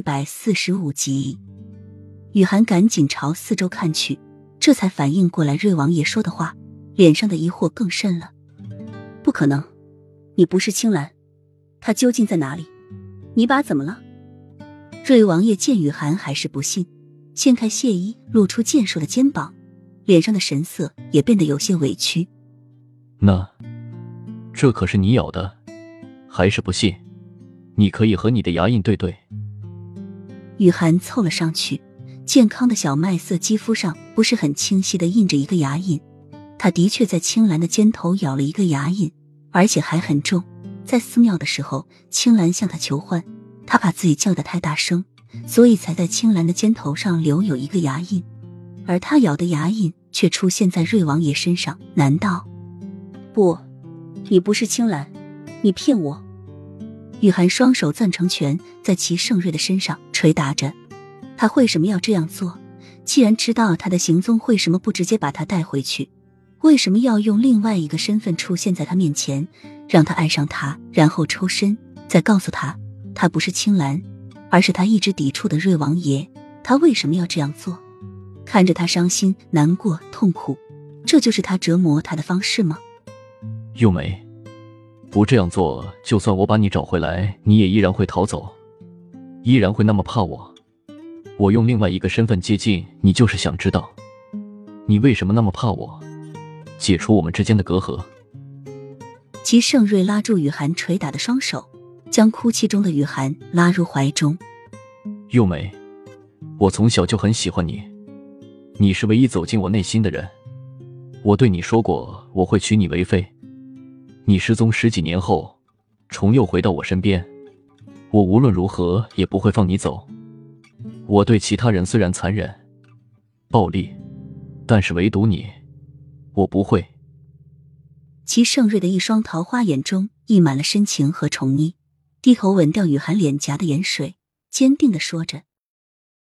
一百四十五集，雨涵赶紧朝四周看去，这才反应过来瑞王爷说的话，脸上的疑惑更甚了。不可能，你不是青兰，他究竟在哪里？你把怎么了？瑞王爷见雨涵还是不信，掀开亵衣，露出健硕的肩膀，脸上的神色也变得有些委屈。那，这可是你咬的，还是不信？你可以和你的牙印对对。雨涵凑了上去，健康的小麦色肌肤上不是很清晰的印着一个牙印，他的确在青兰的肩头咬了一个牙印，而且还很重。在寺庙的时候，青兰向他求欢，他怕自己叫的太大声，所以才在青兰的肩头上留有一个牙印，而他咬的牙印却出现在瑞王爷身上。难道？不，你不是青兰，你骗我！雨涵双手攥成拳，在齐盛瑞的身上捶打着。他为什么要这样做？既然知道他的行踪，为什么不直接把他带回去？为什么要用另外一个身份出现在他面前，让他爱上他，然后抽身，再告诉他他不是青兰，而是他一直抵触的瑞王爷？他为什么要这样做？看着他伤心、难过、痛苦，这就是他折磨他的方式吗？幼梅，不这样做，就算我把你找回来，你也依然会逃走，依然会那么怕我。我用另外一个身份接近你，就是想知道你为什么那么怕我。解除我们之间的隔阂。齐盛瑞拉住雨涵捶打的双手，将哭泣中的雨涵拉入怀中。幼梅，我从小就很喜欢你，你是唯一走进我内心的人。我对你说过，我会娶你为妃。你失踪十几年后，重又回到我身边，我无论如何也不会放你走。我对其他人虽然残忍、暴力，但是唯独你。我不会。齐盛瑞的一双桃花眼中溢满了深情和宠溺，低头吻掉雨涵脸颊的盐水，坚定的说着：“